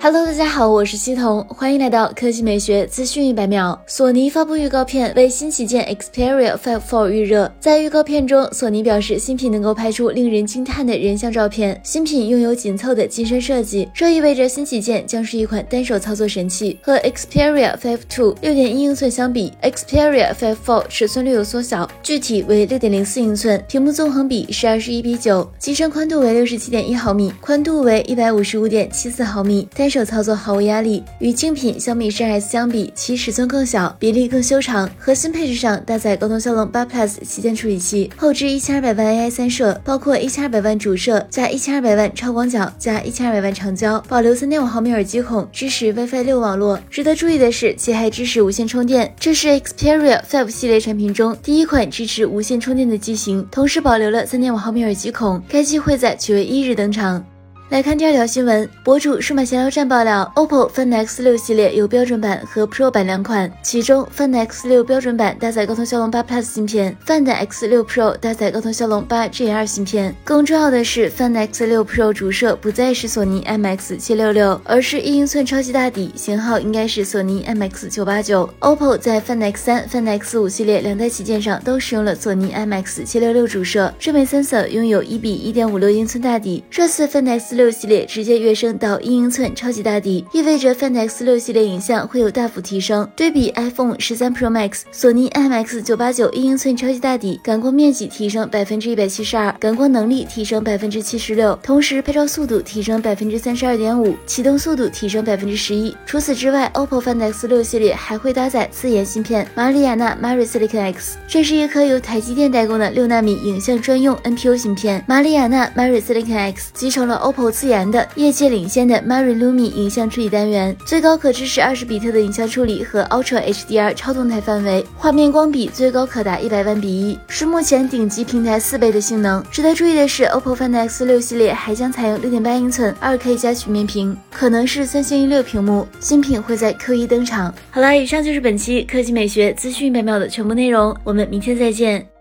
Hello，大家好，我是西彤，欢迎来到科技美学资讯一百秒。索尼发布预告片，为新旗舰 Xperia 5预热。在预告片中，索尼表示新品能够拍出令人惊叹的人像照片。新品拥有紧凑的机身设计，这意味着新旗舰将是一款单手操作神器。和 Xperia 5 Two 六点一英寸相比，Xperia 5 Four 尺寸略有缩小，具体为六点零四英寸，屏幕纵横比是二十一比九，机身宽度为六十七点一毫米，宽度为一百五十五点七四毫米。单手操作毫无压力，与竞品小米十 S 相比，其尺寸更小，比例更修长。核心配置上搭载高通骁龙八 Plus 旗舰处理器，后置一千二百万 AI 三摄，包括一千二百万主摄加一千二百万超广角加一千二百万长焦，保留三点五毫米耳机孔，支持 WiFi 六网络。值得注意的是，其还支持无线充电，这是 Xperia 5系列产品中第一款支持无线充电的机型，同时保留了三点五毫米耳机孔。该机会在九月一日登场。来看第二条新闻，博主数码闲聊站爆料，OPPO Find X6 系列有标准版和 Pro 版两款，其中 Find X6 标准版搭载高通骁龙八 Plus 芯片，Find X6 Pro 搭载高通骁龙八 Gen2 芯片。更重要的是，Find X6 Pro 主摄不再是索尼 IMX766，而是一英寸超级大底，型号应该是索尼 IMX989。OPPO 在 Find X3、Find X5 系列两代旗舰上都使用了索尼 IMX766 主摄，这枚 sensor 拥有一比一点五六英寸大底。这次 Find X 六系列直接跃升到一英寸超级大底，意味着 Find X6 系列影像会有大幅提升。对比 iPhone 十三 Pro Max，索尼 IMX 九八九一英寸超级大底，感光面积提升百分之一百七十二，感光能力提升百分之七十六，同时拍照速度提升百分之三十二点五，启动速度提升百分之十一。除此之外，OPPO Find X6 系列还会搭载自研芯片马里亚纳 Mari Silicon X，这是一颗由台积电代工的六纳米影像专用 NPU 芯片。马里亚纳 Mari Silicon X 集成了 OPPO 自研。的业界领先的 Mari Lumi 影像处理单元，最高可支持二十比特的影像处理和 Ultra HDR 超动态范围，画面光比最高可达一百万比一，是目前顶级平台四倍的性能。值得注意的是，OPPO Find X6 系列还将采用六点八英寸二 K 加曲面屏，可能是三星 E 六屏幕。新品会在 Q 一登场。好了，以上就是本期科技美学资讯一百秒的全部内容，我们明天再见。